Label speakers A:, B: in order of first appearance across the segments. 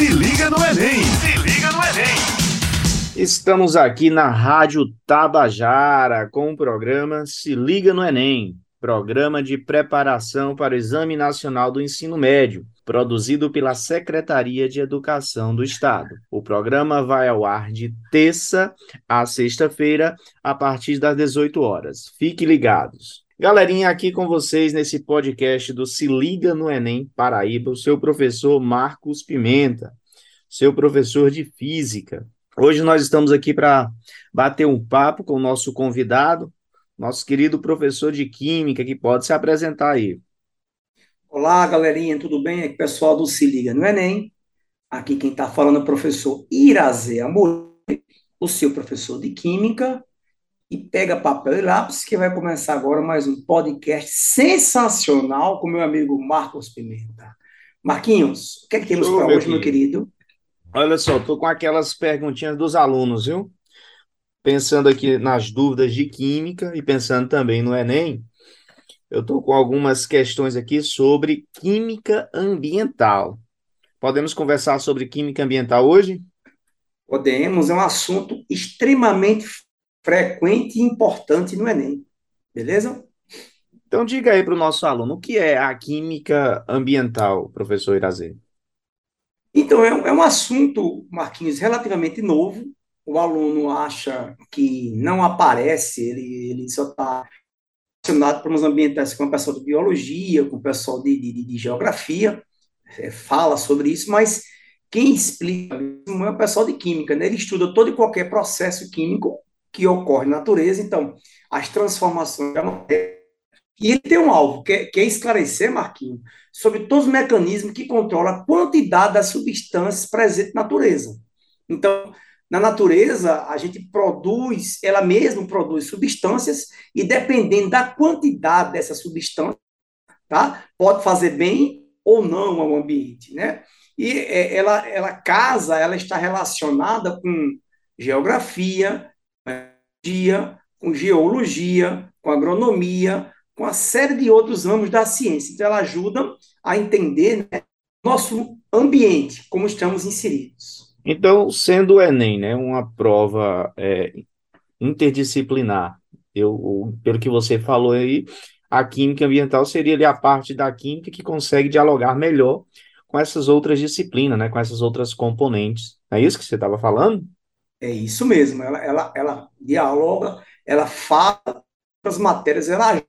A: Se liga no Enem! Se liga no Enem!
B: Estamos aqui na Rádio Tabajara com o programa Se Liga no Enem, programa de preparação para o Exame Nacional do Ensino Médio, produzido pela Secretaria de Educação do Estado. O programa vai ao ar de terça a sexta-feira, a partir das 18 horas. Fiquem ligados. Galerinha, aqui com vocês nesse podcast do Se Liga no Enem Paraíba, o seu professor Marcos Pimenta, seu professor de Física. Hoje nós estamos aqui para bater um papo com o nosso convidado, nosso querido professor de Química, que pode se apresentar aí.
C: Olá, galerinha, tudo bem? Aqui pessoal do Se Liga no Enem. Aqui quem está falando é o professor Irazê Amor, o seu professor de Química e pega papel e lápis, que vai começar agora mais um podcast sensacional com meu amigo Marcos Pimenta. Marquinhos, o que é que temos para hoje, meu querido?
B: Olha só, estou com aquelas perguntinhas dos alunos, viu? Pensando aqui nas dúvidas de química e pensando também no Enem, eu estou com algumas questões aqui sobre química ambiental. Podemos conversar sobre química ambiental hoje?
C: Podemos, é um assunto extremamente frequente e importante no Enem. Beleza?
B: Então, diga aí para o nosso aluno, o que é a química ambiental, professor Irazê?
C: Então, é, é um assunto, Marquinhos, relativamente novo. O aluno acha que não aparece, ele, ele só está relacionado para os ambientais com o pessoal de biologia, com o pessoal de, de, de geografia, é, fala sobre isso, mas quem explica é o pessoal de química, né? Ele estuda todo e qualquer processo químico que ocorre na natureza, então, as transformações da matéria. E ele tem um alvo, que é, que é esclarecer, Marquinhos, sobre todos os mecanismos que controlam a quantidade das substâncias presentes na natureza. Então, na natureza, a gente produz, ela mesma produz substâncias, e dependendo da quantidade dessa substância, tá? pode fazer bem ou não ao ambiente. Né? E é, ela, ela casa, ela está relacionada com geografia, com geologia, com agronomia, com uma série de outros ramos da ciência. Então, ela ajuda a entender né, nosso ambiente, como estamos inseridos.
B: Então, sendo o Enem né, uma prova é, interdisciplinar, eu, pelo que você falou aí, a química ambiental seria ali a parte da química que consegue dialogar melhor com essas outras disciplinas, né, com essas outras componentes. É isso que você estava falando?
C: É isso mesmo, ela, ela, ela dialoga, ela fala as matérias, ela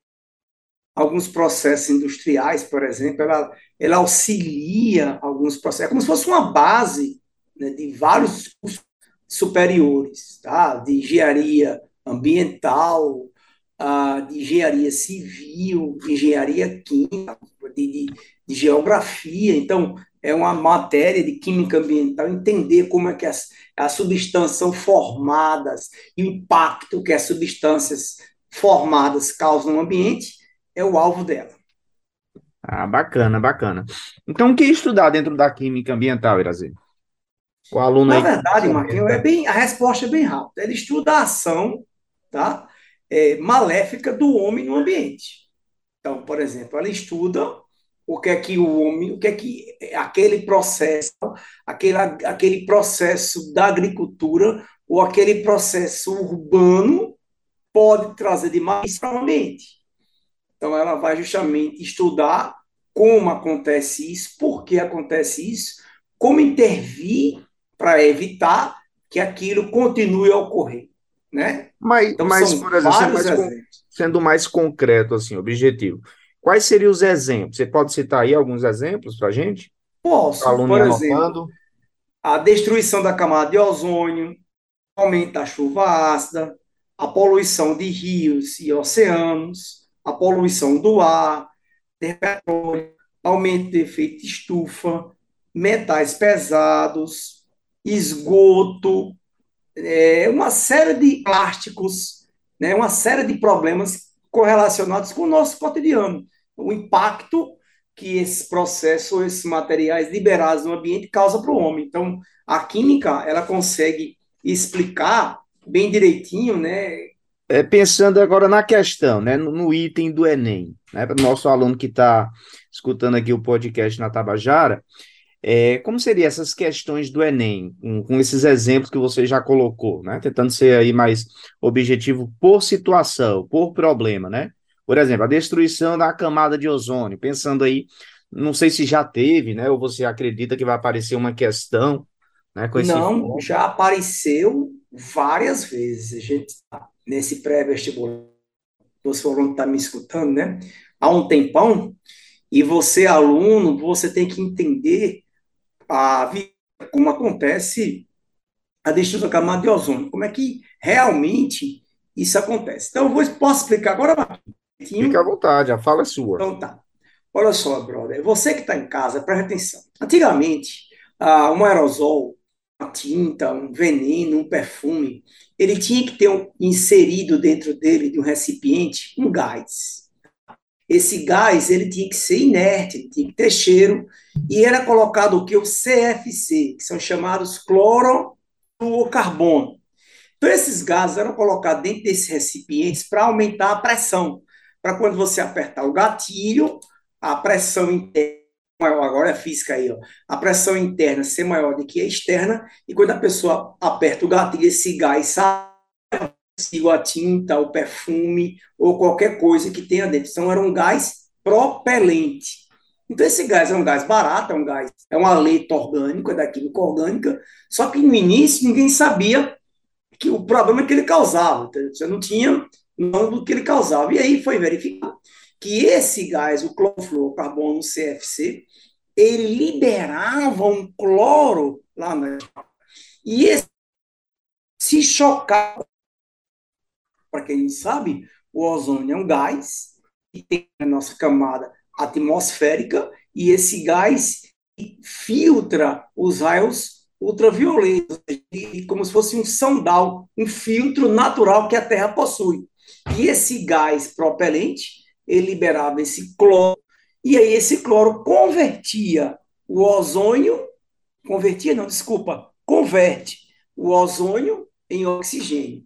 C: alguns processos industriais, por exemplo, ela, ela auxilia alguns processos, é como se fosse uma base né, de vários cursos superiores, tá? de engenharia ambiental, uh, de engenharia civil, de engenharia química, de, de, de geografia. Então, é uma matéria de química ambiental, entender como é que as, as substâncias são formadas e o impacto que as substâncias formadas causam no ambiente é o alvo dela.
B: Ah, bacana, bacana. Então, o que estudar dentro da química ambiental, Irazi?
C: O aluno Na aí... verdade, Marquinhos, é bem, a resposta é bem rápida. Ele estuda a ação tá, é, maléfica do homem no ambiente. Então, por exemplo, ela estuda o que é que o homem, o que é que aquele processo, aquele, aquele processo da agricultura ou aquele processo urbano pode trazer de mais para o ambiente. Então, ela vai justamente estudar como acontece isso, por que acontece isso, como intervir para evitar que aquilo continue a ocorrer, né?
B: Mas, então, mas por exemplo, sendo mais, sendo mais concreto, assim, objetivo, Quais seriam os exemplos? Você pode citar aí alguns exemplos para a gente?
C: Posso. por exemplo, a destruição da camada de ozônio, aumento da chuva ácida, a poluição de rios e oceanos, a poluição do ar, de petróleo, aumento do efeito estufa, metais pesados, esgoto, é, uma série de plásticos, né, uma série de problemas correlacionados com o nosso cotidiano o impacto que esse processo, esses materiais liberados no ambiente causa para o homem. Então, a química, ela consegue explicar bem direitinho, né?
B: É, pensando agora na questão, né, no, no item do Enem, né, para o nosso aluno que está escutando aqui o podcast na Tabajara, É, como seriam essas questões do Enem, com, com, esses exemplos que você já colocou, né? Tentando ser aí mais objetivo por situação, por problema, né? Por exemplo, a destruição da camada de ozônio, pensando aí, não sei se já teve, né? Ou você acredita que vai aparecer uma questão, né?
C: Com esse não, já apareceu várias vezes. A gente tá nesse pré-vestibular, você falou está me escutando, né? Há um tempão, e você, aluno, você tem que entender a, como acontece a destruição da camada de ozônio, como é que realmente isso acontece. Então, eu vou, posso explicar agora, Marquinhos?
B: Fica à vontade, a fala é sua.
C: Então tá. Olha só, brother, você que está em casa, preste atenção. Antigamente, uh, um aerosol, uma tinta, um veneno, um perfume, ele tinha que ter um, inserido dentro dele, de um recipiente, um gás. Esse gás, ele tinha que ser inerte, ele tinha que ter cheiro, e era colocado o que? O CFC, que são chamados clorofluorcarbono. Então, esses gases eram colocados dentro desses recipientes para aumentar a pressão, para quando você apertar o gatilho, a pressão interna, agora é física aí, ó, a pressão interna ser maior do que a externa, e quando a pessoa aperta o gatilho, esse gás sai, a tinta, o perfume, ou qualquer coisa que tenha dentro. Então, era um gás propelente. Então, esse gás é um gás barato, é um gás, é uma letra orgânica, é da química orgânica, só que no início ninguém sabia que o problema que ele causava. Você não tinha não do que ele causava. E aí foi verificado que esse gás, o clorofluorcarbono CFC, ele liberava um cloro lá na e esse se chocar para quem não sabe, o ozônio é um gás que tem na nossa camada atmosférica e esse gás filtra os raios ultravioletos, como se fosse um sondal, um filtro natural que a Terra possui. E esse gás propelente, ele liberava esse cloro, e aí esse cloro convertia o ozônio, convertia, não, desculpa, converte o ozônio em oxigênio.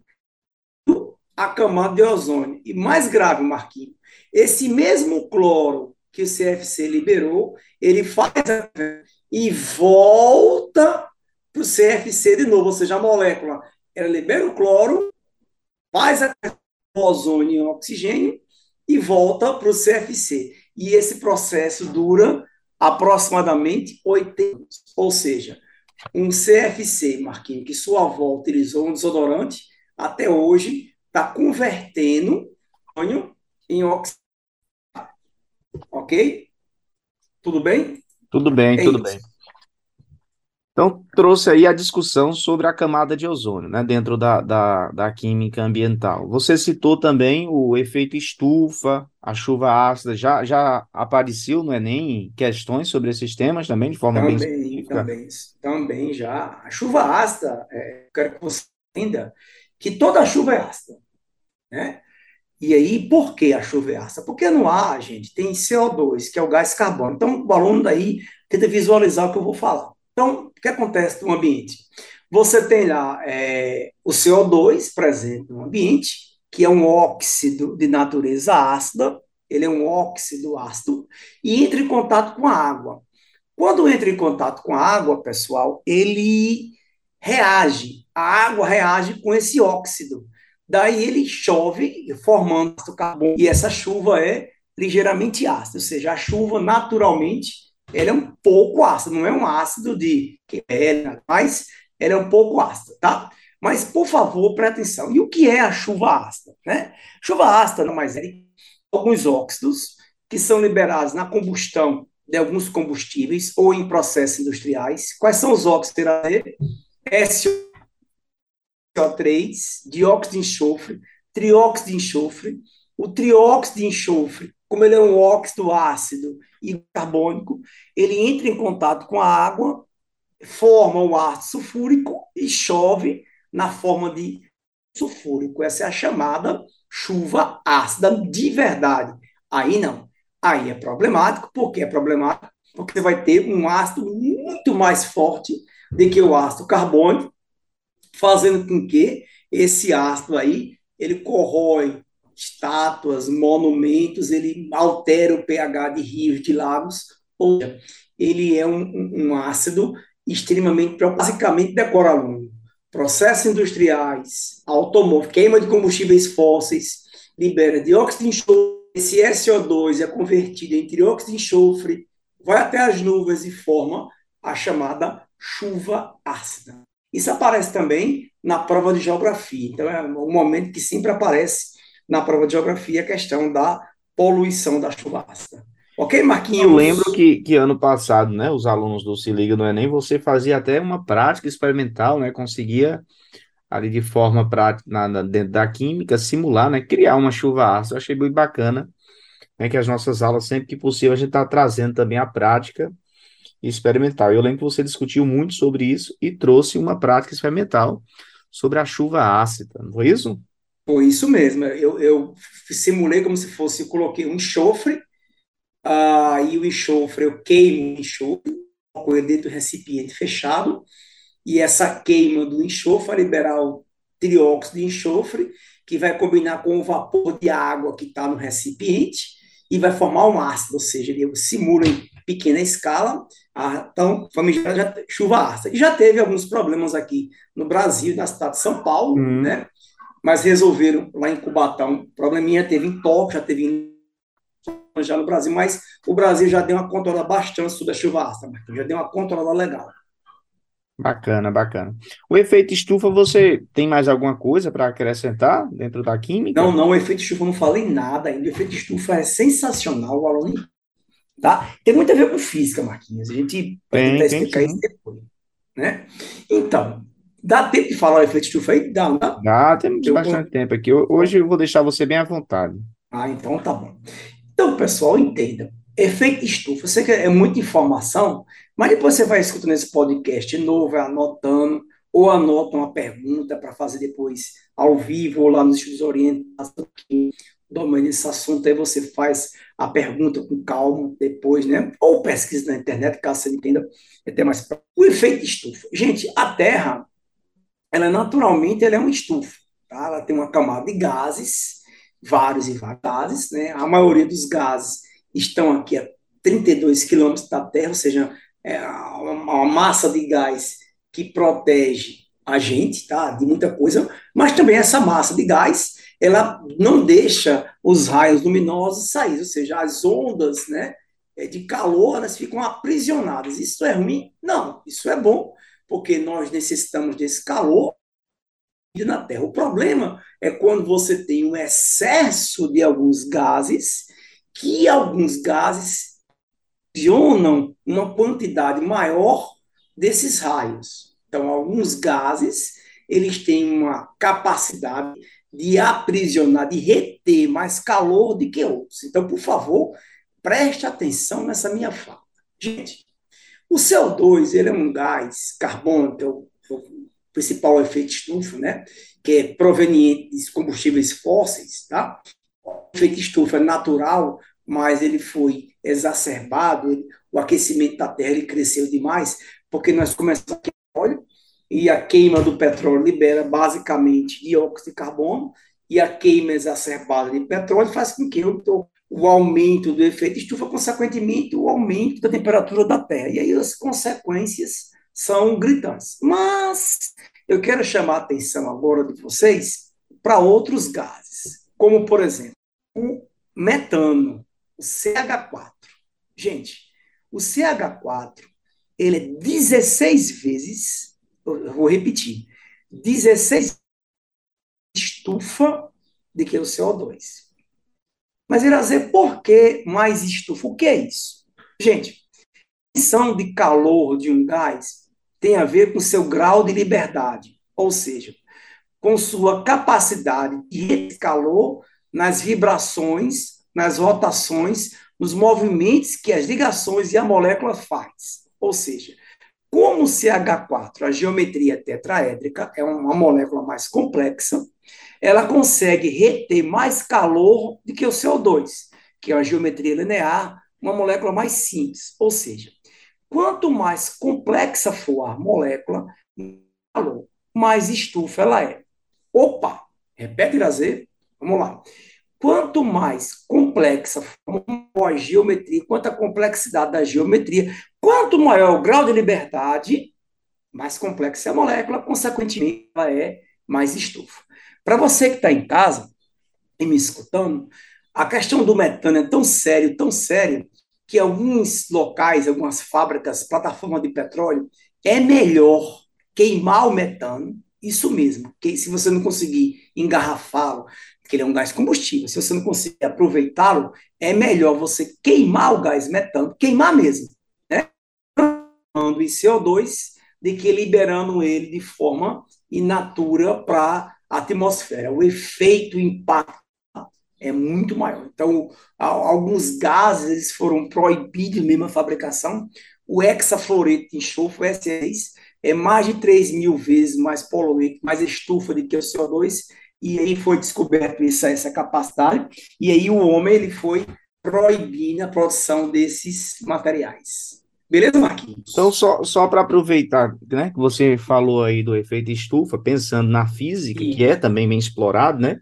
C: A camada de ozônio. E mais grave, Marquinhos, esse mesmo cloro que o CFC liberou, ele faz e volta para o CFC de novo, ou seja, a molécula ela libera o cloro, faz a ozônio e oxigênio e volta para o CFC. E esse processo dura aproximadamente 80 anos. Ou seja, um CFC, Marquinhos, que sua avó utilizou um desodorante, até hoje está convertendo ozônio em oxigênio. Ok? Tudo bem?
B: Tudo bem, é tudo isso. bem. Então, trouxe aí a discussão sobre a camada de ozônio, né, dentro da, da, da química ambiental. Você citou também o efeito estufa, a chuva ácida, já, já apareceu no Enem questões sobre esses temas também, de forma
C: também,
B: bem específica?
C: Também, também já. A chuva ácida, é, quero que você entenda que toda chuva é ácida, né? E aí, por que a chuva é ácida? Porque no ar, gente, tem CO2, que é o gás carbônico. Então, o aluno daí tenta visualizar o que eu vou falar. Então, que acontece no ambiente? Você tem lá é, o CO2 presente no ambiente, que é um óxido de natureza ácida, ele é um óxido ácido, e entra em contato com a água. Quando entra em contato com a água, pessoal, ele reage, a água reage com esse óxido. Daí ele chove, formando carbono, e essa chuva é ligeiramente ácida, ou seja, a chuva naturalmente ela é um pouco ácido, não é um ácido de que é, mas ela é um pouco ácida, tá? Mas, por favor, preste atenção. E o que é a chuva ácida? Né? Chuva ácida não mais é alguns óxidos que são liberados na combustão de alguns combustíveis ou em processos industriais. Quais são os óxidos? SO3, dióxido de enxofre, trióxido de enxofre. O trióxido de enxofre como ele é um óxido ácido e carbônico, ele entra em contato com a água, forma o ácido sulfúrico e chove na forma de sulfúrico. Essa é a chamada chuva ácida de verdade. Aí não. Aí é problemático. Por que é problemático? Porque você vai ter um ácido muito mais forte do que o ácido carbônico, fazendo com que esse ácido aí ele corrói estátuas, monumentos, ele altera o pH de rios, de lagos. ele é um, um ácido extremamente, basicamente decora aluno. Processos industriais, automóvel, queima de combustíveis fósseis, libera dióxido de enxofre, esse SO2 é convertido em dióxido de enxofre, vai até as nuvens e forma a chamada chuva ácida. Isso aparece também na prova de geografia. Então, é um momento que sempre aparece na prova de geografia a questão da poluição da chuva ácida. Ok, Marquinhos?
B: Eu lembro que, que ano passado, né, os alunos do Se Liga no Enem, você fazia até uma prática experimental, né, conseguia ali de forma prática, na, na, dentro da química, simular, né, criar uma chuva ácida. Eu achei muito bacana, né, que as nossas aulas, sempre que possível, a gente está trazendo também a prática experimental. Eu lembro que você discutiu muito sobre isso e trouxe uma prática experimental sobre a chuva ácida, não foi isso?
C: Foi isso mesmo. Eu, eu simulei como se fosse, eu coloquei um enxofre, e o enxofre, eu queimo o enxofre, coloco ele dentro do recipiente fechado, e essa queima do enxofre vai liberar o trióxido de enxofre, que vai combinar com o vapor de água que está no recipiente, e vai formar um ácido, ou seja, ele simula em pequena escala, a então, famigerada chuva ácida. E já teve alguns problemas aqui no Brasil, na cidade de São Paulo, uhum. né? Mas resolveram lá em Cubatão. Probleminha teve em Tóquio, já teve em já no Brasil, mas o Brasil já deu uma controlada bastante sobre a chuva ácida, já deu uma controlada legal.
B: Bacana, bacana. O efeito estufa, você tem mais alguma coisa para acrescentar dentro da química?
C: Não, não, o efeito estufa eu não falei nada ainda. O efeito estufa é sensacional, o aluno. Tá? Tem muito a ver com física, Marquinhos. A gente vai tentar explicar isso depois. Né? Então, dá tempo de falar o efeito estufa aí? Dá, não dá?
B: Dá, temos eu bastante vou... tempo aqui. Hoje eu vou deixar você bem à vontade.
C: Ah, então tá bom. Então, pessoal, entenda. Efeito estufa, sei que é muita informação, mas depois você vai escutando esse podcast novo, vai anotando, ou anota uma pergunta para fazer depois ao vivo, ou lá nos estudos orientados, domina esse assunto, aí você faz a pergunta com calma depois, né? Ou pesquisa na internet, caso você entenda é até mais O efeito estufa. Gente, a Terra, ela naturalmente ela é uma estufa, tá? Ela tem uma camada de gases, vários e vários gases, né? A maioria dos gases estão aqui a 32 quilômetros da Terra, ou seja, é uma massa de gás que protege a gente, tá? De muita coisa, mas também essa massa de gás, ela não deixa os raios luminosos sair, ou seja, as ondas, né? É, de calor, elas ficam aprisionadas. Isso é ruim? Não, isso é bom, porque nós necessitamos desse calor na Terra. O problema é quando você tem um excesso de alguns gases que alguns gases acionam uma quantidade maior desses raios. Então, alguns gases, eles têm uma capacidade de aprisionar, de reter mais calor do que outros. Então, por favor, preste atenção nessa minha fala. Gente, o CO2, ele é um gás carbônico, é o, é o principal efeito estufa, né? Que é proveniente de combustíveis fósseis, tá? efeito estufa natural, mas ele foi exacerbado, ele, o aquecimento da Terra ele cresceu demais, porque nós começamos a queimar óleo, e a queima do petróleo libera basicamente dióxido de carbono, e a queima exacerbada de petróleo faz com que o, o aumento do efeito estufa, consequentemente, o aumento da temperatura da Terra. E aí as consequências são gritantes. Mas eu quero chamar a atenção agora de vocês para outros gases, como, por exemplo, o metano, o CH4. Gente, o CH4, ele é 16 vezes, vou repetir, 16 estufa do que o CO2. Mas dizer por que mais estufa? O que é isso? Gente, emissão de calor de um gás tem a ver com seu grau de liberdade, ou seja, com sua capacidade de calor nas vibrações, nas rotações, nos movimentos que as ligações e a molécula faz. Ou seja, como o CH4, a geometria tetraédrica, é uma molécula mais complexa, ela consegue reter mais calor do que o CO2, que é a geometria linear, uma molécula mais simples. Ou seja, quanto mais complexa for a molécula, mais estufa ela é. Opa! Repete, Grazer. Vamos lá. Quanto mais complexa for a geometria, quanto a complexidade da geometria, Quanto maior o grau de liberdade, mais complexa é a molécula, consequentemente, ela é mais estufa. Para você que está em casa e me escutando, a questão do metano é tão sério, tão sério, que alguns locais, algumas fábricas, plataformas de petróleo, é melhor queimar o metano, isso mesmo, que se você não conseguir engarrafá-lo, porque ele é um gás combustível, se você não conseguir aproveitá-lo, é melhor você queimar o gás metano, queimar mesmo, né? em CO2, de que liberando ele de forma inatura para a atmosfera. O efeito, impacto é muito maior. Então, alguns gases foram proibidos mesmo a fabricação. O hexafluoreto de enxofre, o S6, é mais de 3 mil vezes mais poluente, mais estufa do que o CO2, e aí foi descoberto essa, essa capacidade, e aí o homem ele foi proibindo a produção desses materiais. Beleza, Marquinhos?
B: Então, só, só para aproveitar, né, que você falou aí do efeito estufa, pensando na física, que é também bem explorado, né?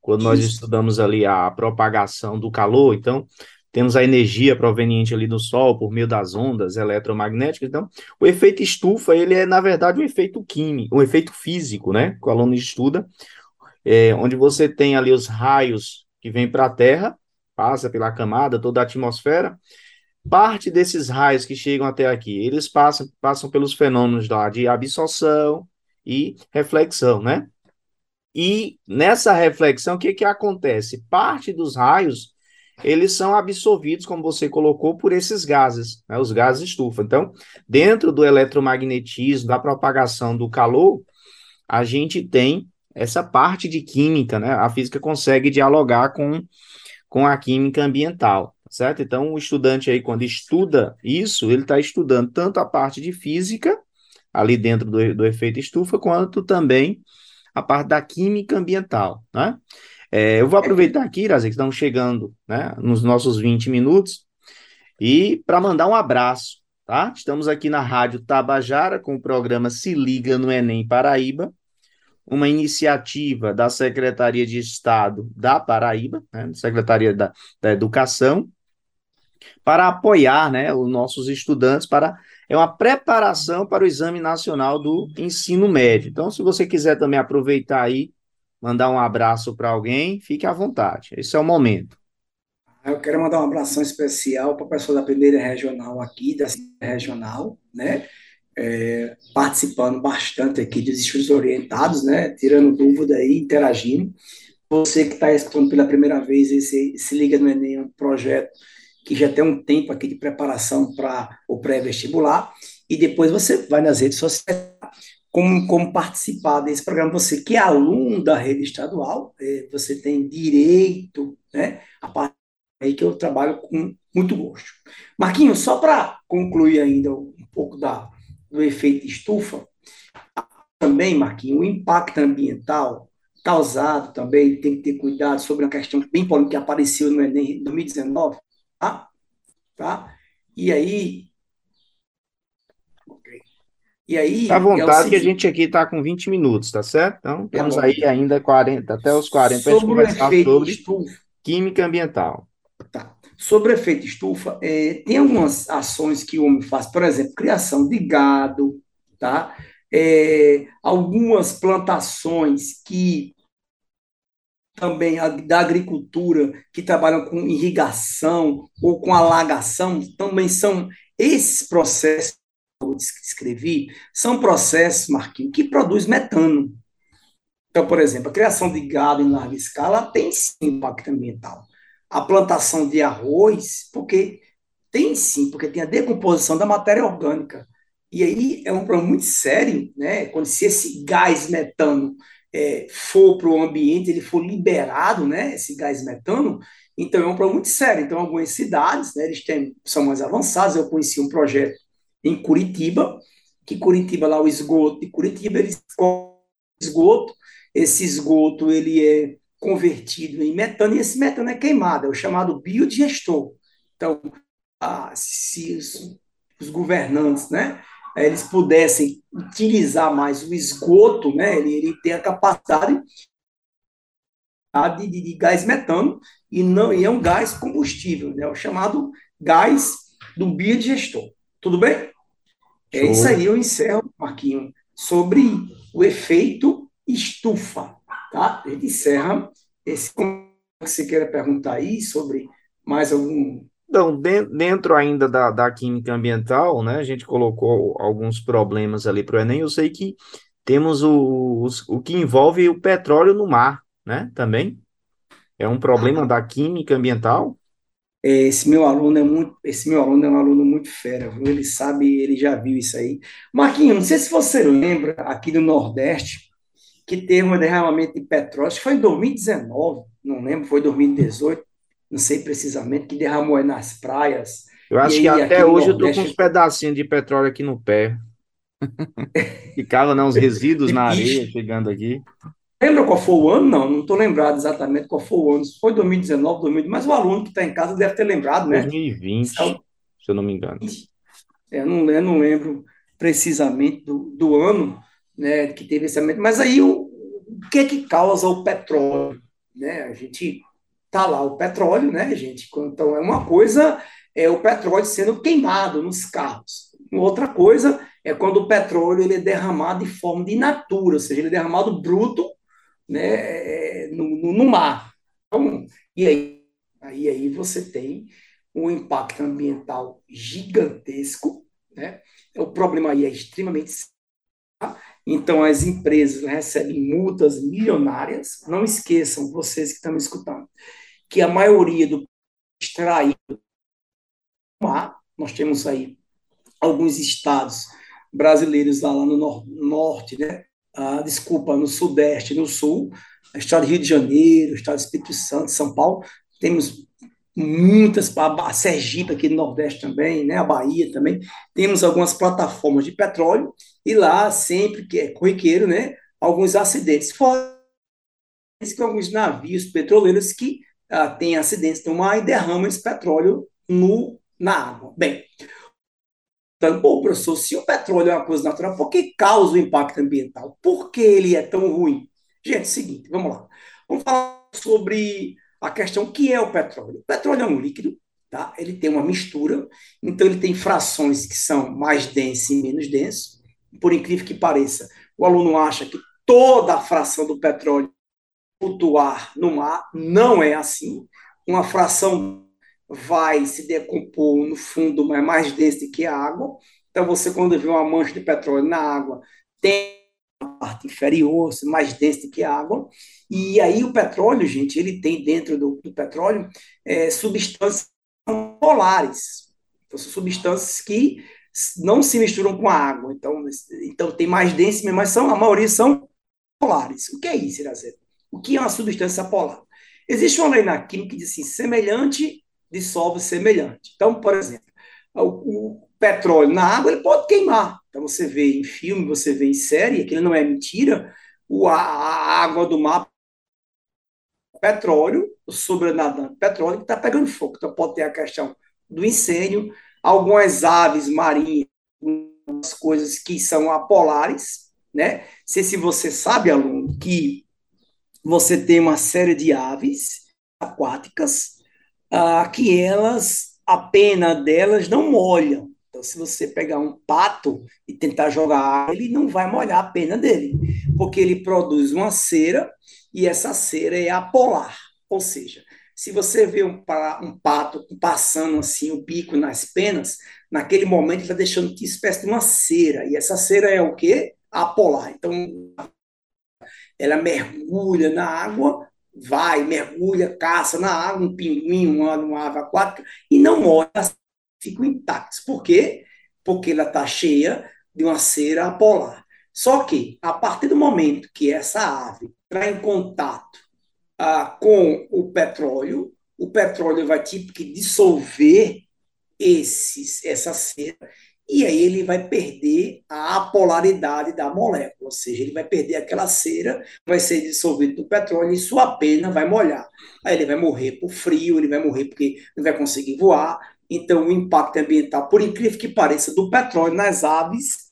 B: Quando nós Isso. estudamos ali a propagação do calor, então temos a energia proveniente ali do Sol por meio das ondas eletromagnéticas. Então, o efeito estufa, ele é, na verdade, um efeito químico, um efeito físico, né? Que o aluno estuda, é, onde você tem ali os raios que vêm para a Terra, passa pela camada, toda a atmosfera, parte desses raios que chegam até aqui, eles passam, passam pelos fenômenos lá de absorção e reflexão, né? E nessa reflexão, o que, que acontece? Parte dos raios, eles são absorvidos, como você colocou, por esses gases, né? os gases estufa. Então, dentro do eletromagnetismo, da propagação do calor, a gente tem essa parte de química, né? A física consegue dialogar com, com a química ambiental certo? Então, o estudante aí, quando estuda isso, ele está estudando tanto a parte de física, ali dentro do, do efeito estufa, quanto também a parte da química ambiental, né? É, eu vou aproveitar aqui, Irazi, que estamos chegando né, nos nossos 20 minutos, e para mandar um abraço, tá? Estamos aqui na Rádio Tabajara com o programa Se Liga no Enem Paraíba, uma iniciativa da Secretaria de Estado da Paraíba, né, Secretaria da, da Educação, para apoiar né, os nossos estudantes para é uma preparação para o Exame Nacional do Ensino Médio. Então, se você quiser também aproveitar aí, mandar um abraço para alguém, fique à vontade. Esse é o momento.
C: Eu quero mandar um abração especial para a pessoa da primeira regional aqui, da regional, né? É, participando bastante aqui dos estudos orientados, né? Tirando dúvida aí, interagindo. Você que está escutando pela primeira vez, esse Se Liga no Enem, um projeto que já tem um tempo aqui de preparação para o pré-vestibular, e depois você vai nas redes sociais como, como participar desse programa. Você que é aluno da rede estadual, é, você tem direito né, a parte aí que eu trabalho com muito gosto. Marquinhos, só para concluir ainda um pouco da, do efeito estufa, também, Marquinhos, o impacto ambiental causado também, tem que ter cuidado sobre uma questão bem polêmica que apareceu no Enem em 2019, Tá? Tá? E aí.
B: E aí. Tá à vontade é que a gente aqui está com 20 minutos, tá certo? Então, tá temos aí ainda 40, até os 40 para a gente conversar sobre estufa. química ambiental.
C: Tá. Sobre efeito estufa, é, tem algumas ações que o homem faz, por exemplo, criação de gado, tá? É, algumas plantações que também a, da agricultura, que trabalham com irrigação ou com alagação, também são esses processos que eu descrevi, são processos, Marquinhos, que produzem metano. Então, por exemplo, a criação de gado em larga escala tem sim impacto ambiental. A plantação de arroz, porque tem sim, porque tem a decomposição da matéria orgânica. E aí é um problema muito sério, né? Quando se esse gás metano é, for para o ambiente, ele for liberado, né, esse gás metano, então é um problema muito sério. Então, algumas cidades, né, eles têm, são mais avançadas. Eu conheci um projeto em Curitiba, que Curitiba, lá o esgoto de Curitiba, eles esgoto, esse esgoto ele é convertido em metano, e esse metano é queimado, é o chamado biodigestor. Então, ah, se os, os governantes, né, eles pudessem utilizar mais o esgoto, né, ele, ele tem a capacidade de, de, de, gás metano e não e é um gás combustível, né, o chamado gás do biodigestor. Tudo bem? É isso aí, eu encerro, Marquinho, sobre o efeito estufa, tá? Ele encerra esse você queira perguntar aí sobre mais algum
B: então, dentro ainda da, da química ambiental, né, a gente colocou alguns problemas ali para o Enem. Eu sei que temos o, o que envolve o petróleo no mar, né, também. É um problema da química ambiental.
C: Esse meu aluno é muito, esse meu aluno é um aluno muito fera, viu? Ele sabe, ele já viu isso aí. Marquinhos, não sei se você lembra aqui do Nordeste que teve um derramamento de petróleo, acho que foi em 2019, não lembro, foi 2018 não sei precisamente, que derramou aí nas praias.
B: Eu acho que até hoje eu tô com uns pedacinhos de petróleo aqui no pé. Ficava, não, os resíduos na areia chegando aqui.
C: Lembra qual foi o ano? Não, não estou lembrado exatamente qual foi o ano. Foi 2019, 2020, mas o aluno que está em casa deve ter lembrado, né?
B: 2020, se eu não me engano.
C: Eu, não, eu não lembro precisamente do, do ano né, que teve esse aumento. Mas aí o, o que é que causa o petróleo? Né? A gente tá lá o petróleo, né, gente? Então é uma coisa é o petróleo sendo queimado nos carros. Outra coisa é quando o petróleo ele é derramado de forma de natura, ou seja, ele é derramado bruto, né, no, no, no mar. Então, e aí, aí, aí você tem um impacto ambiental gigantesco, né? O problema aí é extremamente então, as empresas recebem multas milionárias. Não esqueçam, vocês que estão me escutando, que a maioria do extraído mar, nós temos aí alguns estados brasileiros lá, lá no nor norte, né? Ah, desculpa, no sudeste, no sul, estado de Rio de Janeiro, estado de Espírito Santo, São Paulo, temos muitas, a Sergipe aqui no Nordeste também, né, a Bahia também, temos algumas plataformas de petróleo e lá sempre que é corriqueiro, né, alguns acidentes, fora alguns navios petroleiros que tem acidentes no mar e derrama esse petróleo no, na água. Bem, então, bom, professor, se o petróleo é uma coisa natural, por que causa o impacto ambiental? Por que ele é tão ruim? Gente, é seguinte, vamos lá. Vamos falar sobre a questão que é o petróleo. O petróleo é um líquido, tá? Ele tem uma mistura, então ele tem frações que são mais densas e menos densas. Por incrível que pareça, o aluno acha que toda a fração do petróleo flutuar no mar, não é assim. Uma fração vai se decompor no fundo, mas é mais densa que a água. Então, você, quando vê uma mancha de petróleo na água, tem a parte inferior, mais densa que a água. E aí, o petróleo, gente, ele tem dentro do, do petróleo é, substâncias polares. Então, são substâncias que não se misturam com a água. Então, então tem mais densidade, mas são, a maioria são polares. O que é isso, Irazeto? O que é uma substância polar? Existe uma lei na química que diz assim: semelhante dissolve semelhante. Então, por exemplo, o, o petróleo na água ele pode queimar. Então, você vê em filme, você vê em série, aquilo não é mentira, o, a, a água do mar petróleo, o sobrenadante petróleo, que está pegando fogo. Então, pode ter a questão do incêndio, algumas aves marinhas, algumas coisas que são apolares, né? Sei se você sabe, aluno, que você tem uma série de aves aquáticas ah, que elas, a pena delas não molha. Então, se você pegar um pato e tentar jogar ele não vai molhar a pena dele, porque ele produz uma cera e essa cera é apolar. Ou seja, se você vê um, um pato passando assim o bico nas penas, naquele momento está deixando uma espécie de uma cera. E essa cera é o quê? Apolar. Então, ela mergulha na água, vai, mergulha, caça na água, um pinguim, uma, uma ave aquática, e não morre, ficam intactas. Por quê? Porque ela está cheia de uma cera polar. Só que, a partir do momento que essa ave está em contato ah, com o petróleo, o petróleo vai tipo que dissolver esses, essa cera e aí ele vai perder a polaridade da molécula, ou seja, ele vai perder aquela cera, vai ser dissolvido no petróleo e sua pena vai molhar. Aí ele vai morrer por frio, ele vai morrer porque não vai conseguir voar. Então, o impacto ambiental, por incrível que pareça, do petróleo nas aves,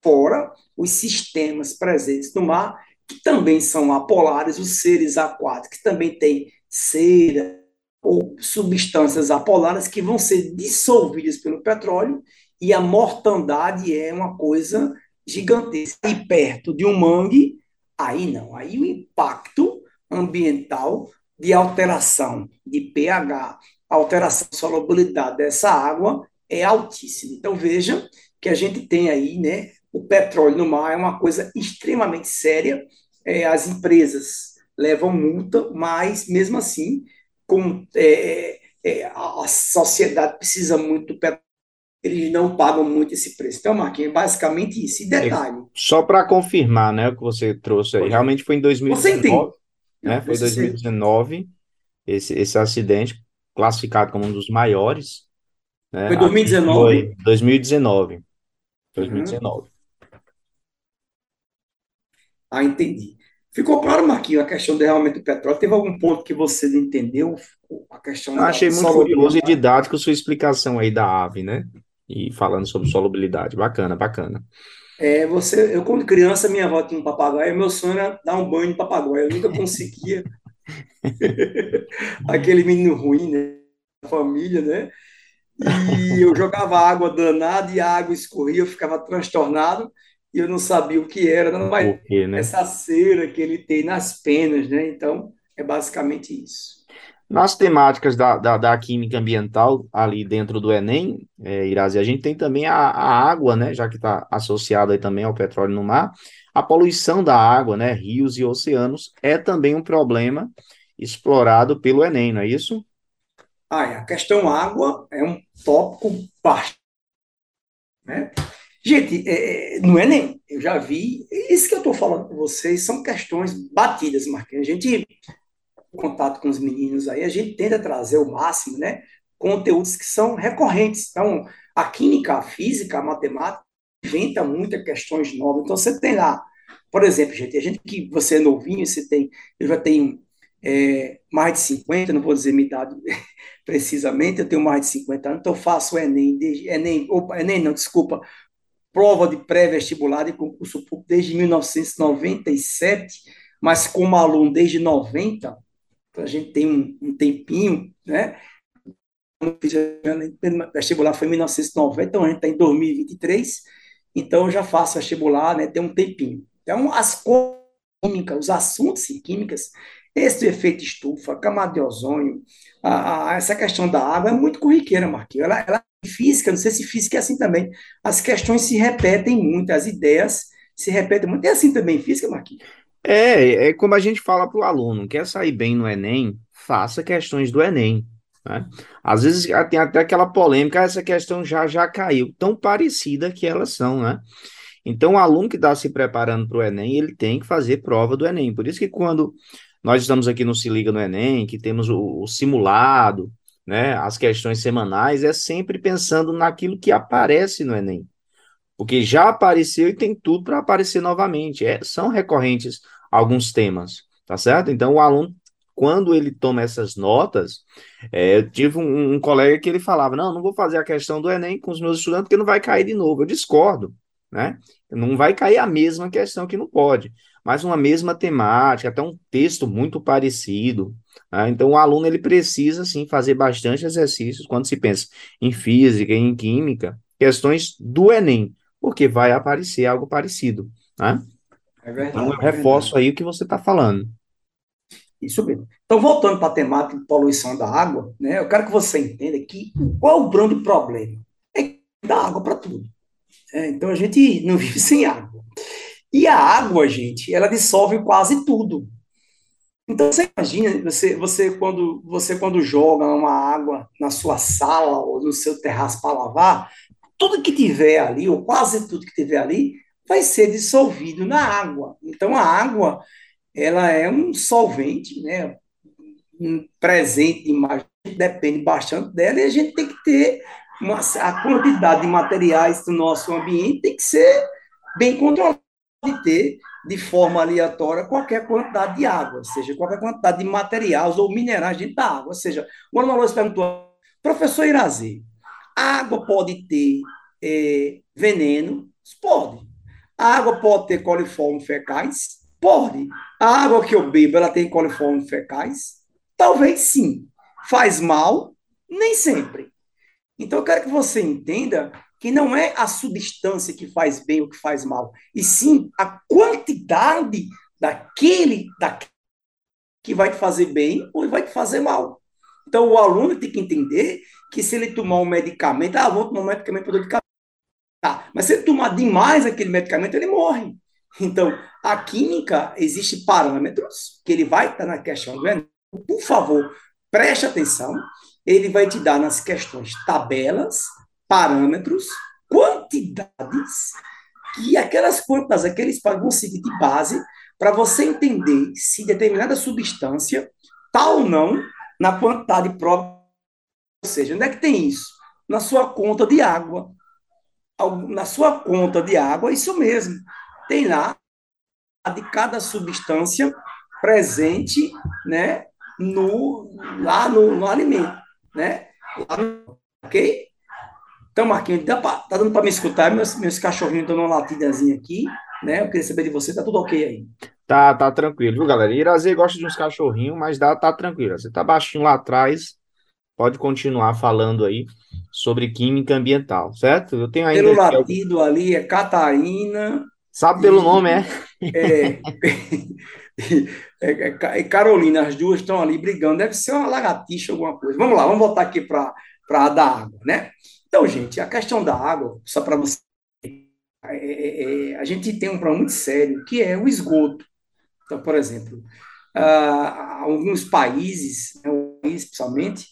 C: fora os sistemas presentes no mar, que também são apolares, os seres aquáticos, que também têm cera ou substâncias apolares que vão ser dissolvidas pelo petróleo e a mortandade é uma coisa gigantesca. E perto de um mangue, aí não, aí o impacto ambiental de alteração de pH, alteração de solubilidade dessa água é altíssimo. Então veja que a gente tem aí, né, o petróleo no mar é uma coisa extremamente séria. É, as empresas levam multa, mas mesmo assim, como é, é, a sociedade precisa muito do petróleo, eles não pagam muito esse preço. Então, Marquinhos, é basicamente isso. E detalhe.
B: Só para confirmar, né, o que você trouxe aí, realmente foi em 2019, né? Foi 2019 esse, esse acidente classificado como um dos maiores.
C: Né? Foi 2019? Foi
B: 2019. 2019. Uhum.
C: Ah, entendi. Ficou claro, Marquinhos, a questão de realmente do petróleo? Teve algum ponto que você não entendeu? A questão
B: Eu achei muito curioso e didático sua explicação aí da ave, né? E falando sobre solubilidade. Bacana, bacana.
C: É, você, eu quando criança, minha avó tinha um papagaio, meu sonho era dar um banho de papagaio. Eu nunca conseguia. Aquele menino ruim, né? Família, né? E eu jogava água danada e a água escorria, eu ficava transtornado e eu não sabia o que era, não, mas né? essa cera que ele tem nas penas, né? Então, é basicamente isso.
B: Nas temáticas da, da, da química ambiental, ali dentro do Enem, é, Irazi, a gente tem também a, a água, né? Já que está associado aí também ao petróleo no mar. A poluição da água, né? Rios e oceanos, é também um problema explorado pelo Enem, não é isso?
C: Ah, a questão água é um tópico baixo. Né? Gente, é, é, não é nem. Eu já vi. Isso que eu estou falando com vocês são questões batidas, Marquinhos. A gente, contato com os meninos aí, a gente tenta trazer o máximo, né? Conteúdos que são recorrentes. Então, a química, a física, a matemática inventa muitas questões novas. Então, você tem lá, por exemplo, gente, a gente que você é novinho, você tem, eu já tenho é, mais de 50, não vou dizer minha idade precisamente, eu tenho mais de 50 anos, então faço Enem, desde, Enem, opa, Enem não, desculpa, prova de pré-vestibular de concurso público desde 1997, mas como aluno desde 90, então a gente tem um, um tempinho, né? Vestibular foi em 1990, então a gente está em 2023, então eu já faço vestibular, né? Tem um tempinho. Então, as químicas, os assuntos em químicas, esse efeito estufa, camada de ozônio, a, a, essa questão da água é muito corriqueira, Marquinhos. Ela, ela física, não sei se física é assim também. As questões se repetem muito, as ideias se repetem muito. É assim também física, Marquinhos?
B: É, é como a gente fala para o aluno, quer sair bem no Enem, faça questões do Enem. Né? Às vezes tem até aquela polêmica, essa questão já já caiu, tão parecida que elas são, né? Então, o aluno que está se preparando para o Enem, ele tem que fazer prova do Enem. Por isso que quando nós estamos aqui no Se Liga no Enem, que temos o, o simulado, né, as questões semanais, é sempre pensando naquilo que aparece no Enem. Porque já apareceu e tem tudo para aparecer novamente. É, são recorrentes alguns temas, tá certo? Então, o aluno, quando ele toma essas notas, é, eu tive um, um, colega que ele falava: não, não vou fazer a questão do Enem com os meus estudantes, porque não vai cair de novo. Eu discordo, né? Não vai cair a mesma questão que não pode, mas uma mesma temática, até um texto muito parecido, ah, então, o aluno ele precisa sim fazer bastante exercícios quando se pensa em física, em química, questões do Enem, porque vai aparecer algo parecido. Né? É verdade, então, eu é reforço aí o que você está falando.
C: Isso mesmo. Então, voltando para a temática de poluição da água, né, eu quero que você entenda que qual é o grande problema? É dá água para tudo. É, então, a gente não vive sem água. E a água, gente, ela dissolve quase tudo. Então você imagina, você, você, quando, você quando joga uma água na sua sala ou no seu terraço para lavar, tudo que tiver ali, ou quase tudo que tiver ali, vai ser dissolvido na água. Então a água, ela é um solvente, né? Um presente imagem, depende bastante dela, e a gente tem que ter uma, a quantidade de materiais do nosso ambiente tem que ser bem controlada de ter de forma aleatória qualquer quantidade de água, ou seja, qualquer quantidade de materiais ou minerais dentro da água. Ou seja, o Ana perguntou, professor Irazi, a água pode ter é, veneno? Pode. A água pode ter coliformes fecais? Pode. A água que eu bebo, ela tem coliformes fecais? Talvez sim. Faz mal? Nem sempre. Então, eu quero que você entenda que não é a substância que faz bem ou que faz mal, e sim a quantidade daquele, daquele que vai te fazer bem ou vai te fazer mal. Então, o aluno tem que entender que se ele tomar um medicamento, ah, vou tomar um medicamento para dor de cabeça. Tá, mas se ele tomar demais aquele medicamento, ele morre. Então, a química, existe parâmetros que ele vai estar na questão do Enem. Por favor, preste atenção. Ele vai te dar nas questões tabelas, parâmetros, quantidades, e aquelas quantidades, aqueles vão seguir de base para você entender se determinada substância está ou não na quantidade própria. Ou seja, onde é que tem isso? Na sua conta de água. Na sua conta de água, isso mesmo. Tem lá de cada substância presente né, no, lá no, no alimento. Né? No, ok? Então, Marquinhos, tá, tá dando para me escutar? Meus, meus cachorrinhos dando uma latidazinha aqui, né? Eu queria saber de você, tá tudo ok aí?
B: Tá, tá tranquilo, viu, galera? Irazê gosta de uns cachorrinhos, mas dá, tá tranquilo. Você tá baixinho lá atrás, pode continuar falando aí sobre química ambiental, certo?
C: Eu tenho ainda. Pelo latido ali é Catarina.
B: Sabe pelo e, nome, é?
C: É, é, é, é, Carolina, as duas estão ali brigando. Deve ser uma lagartixa, alguma coisa. Vamos lá, vamos voltar aqui para a da água, né? Então, gente, a questão da água, só para você. É, é, é, a gente tem um problema muito sério, que é o esgoto. Então, por exemplo, uh, alguns países, né, o país principalmente,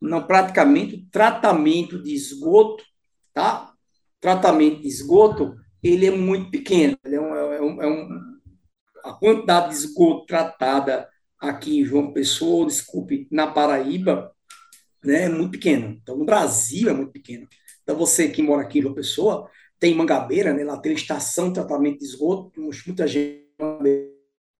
C: não praticamente o tratamento de esgoto, tá? Tratamento de esgoto, ele é muito pequeno. É um, é um, é um, a quantidade de esgoto tratada aqui em João Pessoa, desculpe, na Paraíba, né, é muito pequeno. Então, no Brasil é muito pequeno. Então, você que mora aqui em João Pessoa, tem Mangabeira, né, lá tem estação de tratamento de esgoto, muita gente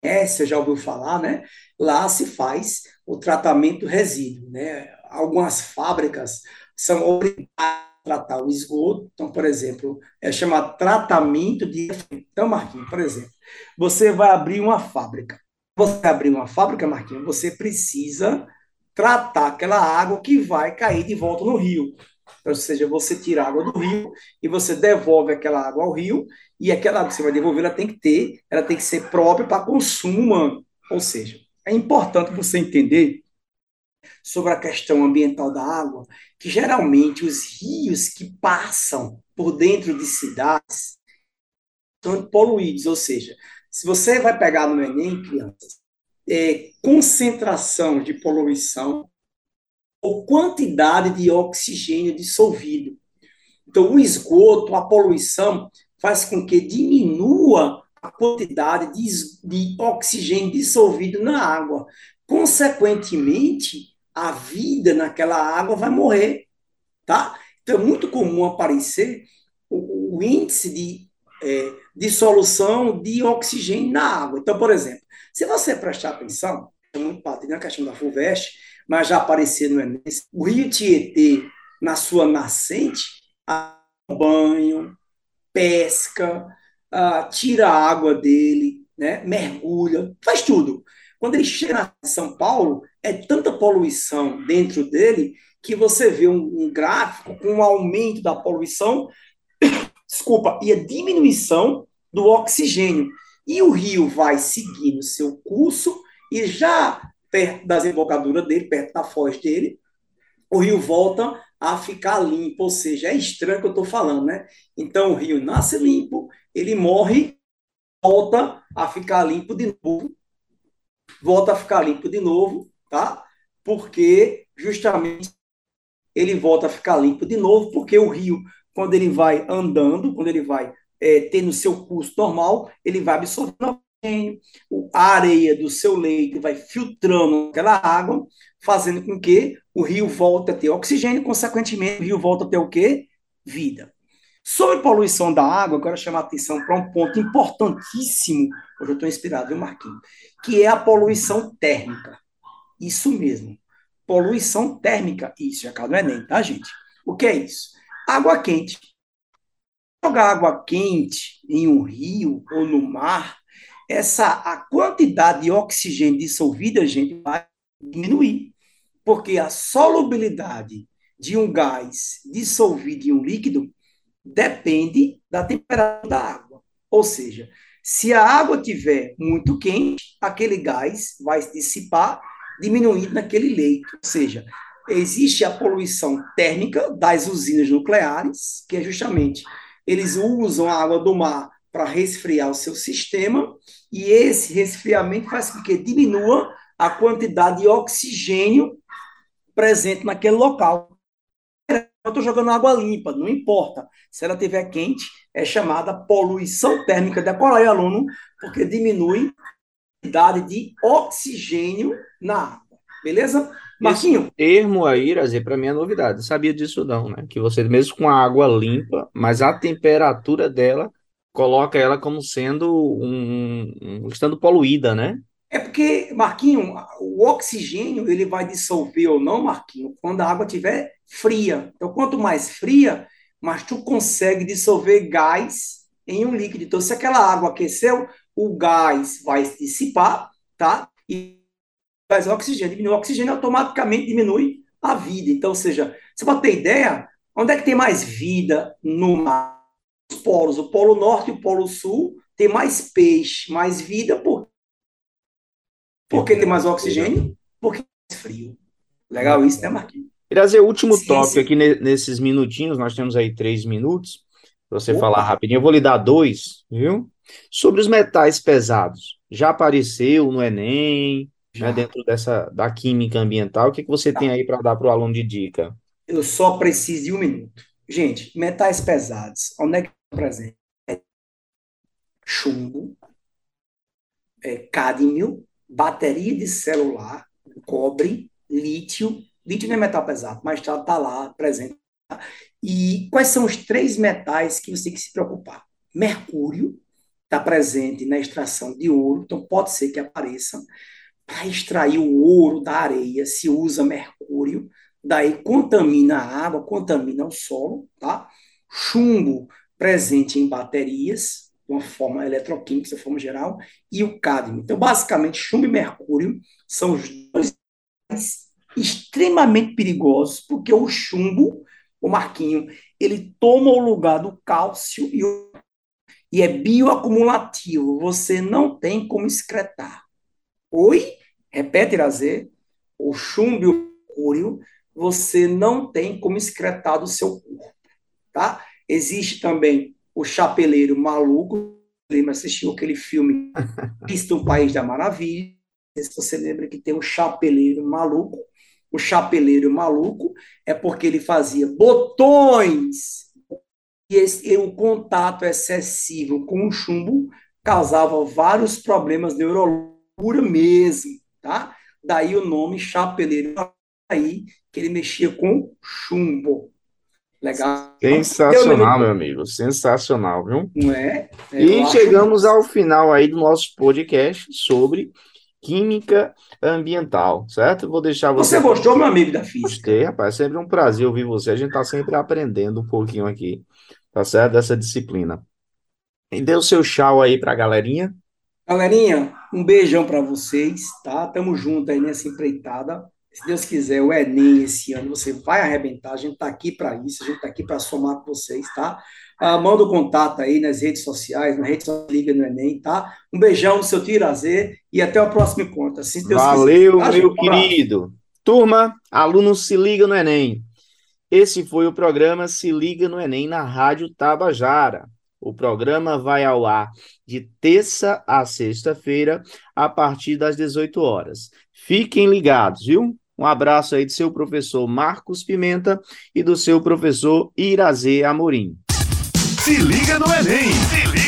C: conhece, já ouviu falar, né? Lá se faz o tratamento resíduo, né? Algumas fábricas são obrigadas a tratar o esgoto. Então, por exemplo, é chamado tratamento de Então, Marquinhos, por exemplo, você vai abrir uma fábrica. Você abrir uma fábrica, Marquinhos, você precisa tratar aquela água que vai cair de volta no rio. Ou seja, você tira a água do rio e você devolve aquela água ao rio, e aquela que você vai devolver, ela tem que ter, ela tem que ser própria para consumo humano. Ou seja, é importante você entender sobre a questão ambiental da água, que geralmente os rios que passam por dentro de cidades são poluídos, ou seja, se você vai pegar no Enem, crianças, é, concentração de poluição ou quantidade de oxigênio dissolvido. Então, o esgoto, a poluição, faz com que diminua a quantidade de, de oxigênio dissolvido na água. Consequentemente, a vida naquela água vai morrer, tá? Então, é muito comum aparecer o, o índice de é, dissolução de oxigênio na água. Então, por exemplo, se você prestar atenção, é muito padre na questão da FUVEST, mas já apareceu no Enem, o rio Tietê, na sua nascente, banho, pesca, tira a água dele, né, mergulha, faz tudo. Quando ele chega em São Paulo, é tanta poluição dentro dele que você vê um, um gráfico com um aumento da poluição, desculpa, e a diminuição do oxigênio. E o rio vai seguindo seu curso e já perto da desembocadura dele, perto da foz dele, o rio volta a ficar limpo, ou seja, é estranho que eu estou falando, né? Então o rio nasce limpo, ele morre, volta a ficar limpo de novo, volta a ficar limpo de novo, tá? Porque justamente ele volta a ficar limpo de novo, porque o rio, quando ele vai andando, quando ele vai é, ter no seu curso normal, ele vai absorvendo a areia do seu leito vai filtrando aquela água, fazendo com que o rio volte a ter oxigênio, consequentemente, o rio volta a ter o quê? Vida. Sobre poluição da água, quero chamar a atenção para um ponto importantíssimo, hoje eu estou inspirado, viu, Marquinhos? Que é a poluição térmica. Isso mesmo. Poluição térmica. Isso, já caiu no Enem, tá, gente? O que é isso? Água quente jogar água quente em um rio ou no mar, essa a quantidade de oxigênio dissolvida, gente, vai diminuir, porque a solubilidade de um gás dissolvido em um líquido depende da temperatura da água. Ou seja, se a água estiver muito quente, aquele gás vai se dissipar, diminuindo naquele leito. Ou seja, existe a poluição térmica das usinas nucleares, que é justamente eles usam a água do mar para resfriar o seu sistema, e esse resfriamento faz com que diminua a quantidade de oxigênio presente naquele local. Eu estou jogando água limpa, não importa. Se ela estiver quente, é chamada poluição térmica. Decora aí, aluno, porque diminui a quantidade de oxigênio na água. Beleza?
B: Marquinho. Esse termo aí, Irazer, para mim é novidade. Eu sabia disso não, né? Que você, mesmo com a água limpa, mas a temperatura dela coloca ela como sendo um, um estando poluída, né?
C: É porque, Marquinho, o oxigênio ele vai dissolver ou não, Marquinho, quando a água estiver fria. Então, quanto mais fria, mais tu consegue dissolver gás em um líquido. Então, se aquela água aqueceu, o gás vai se dissipar, tá? E gás oxigênio, diminui o oxigênio, automaticamente diminui a vida. Então, ou seja, você pode ter ideia, onde é que tem mais vida no mar? Os polos, o polo norte e o polo sul tem mais peixe, mais vida, por porque tem mais oxigênio? Porque é mais frio. Legal isso, né, Marquinhos?
B: Trazer o último sim, tópico sim. aqui nesses minutinhos, nós temos aí três minutos, para você Opa. falar rapidinho. Eu vou lhe dar dois, viu? Sobre os metais pesados. Já apareceu no Enem, né, dentro dessa da química ambiental. O que, que você tá. tem aí para dar para o aluno de dica?
C: Eu só preciso de um minuto. Gente, metais pesados, onde é que está presente? Chumbo, é, cádmio, bateria de celular, cobre, lítio. Lítio não é metal pesado, mas está tá lá presente. E quais são os três metais que você tem que se preocupar? Mercúrio está presente na extração de ouro, então pode ser que apareça. Para extrair o ouro da areia, se usa mercúrio, daí contamina a água, contamina o solo, tá? Chumbo presente em baterias, de uma forma eletroquímica, de forma geral, e o cádmio. Então, basicamente, chumbo e mercúrio são os dois extremamente perigosos, porque o chumbo, o Marquinho, ele toma o lugar do cálcio e, o, e é bioacumulativo. Você não tem como excretar. Oi? Repete, Irazê. O chumbo e o mercúrio, você não tem como excretar do seu corpo. Tá? Existe também o Chapeleiro Maluco. Lembra, assistiu aquele filme Cristo, um País da Maravilha. Se você lembra que tem o Chapeleiro Maluco. O Chapeleiro Maluco é porque ele fazia botões e, esse, e o contato excessivo com o chumbo causava vários problemas neurológicos mesmo, tá? Daí o nome Chapeleiro aí que ele mexia com chumbo. Legal.
B: Sensacional, meu amigo. Sensacional, viu?
C: Não é?
B: é e chegamos ao final aí do nosso podcast sobre química ambiental, certo? Vou deixar
C: você. Você gostou, meu amigo da física?
B: Gostei, rapaz. É sempre um prazer ouvir você. A gente está sempre aprendendo um pouquinho aqui, tá certo? Dessa disciplina. E dê o seu tchau aí para a galerinha.
C: Galerinha, um beijão para vocês, tá? Tamo junto aí nessa empreitada. Se Deus quiser, o Enem esse ano você vai arrebentar. A gente está aqui para isso, a gente está aqui para somar com vocês, tá? Ah, manda o um contato aí nas redes sociais, na rede social Liga no Enem, tá? Um beijão no seu Tirazê e até o próximo encontro. Se
B: Deus Valeu, quiser. Tá, meu querido. Turma, aluno se liga no Enem. Esse foi o programa Se Liga no Enem na Rádio Tabajara. O programa vai ao ar de terça a sexta-feira, a partir das 18 horas. Fiquem ligados, viu? Um abraço aí do seu professor Marcos Pimenta e do seu professor Irazê Amorim.
A: Se liga no Enem! Se liga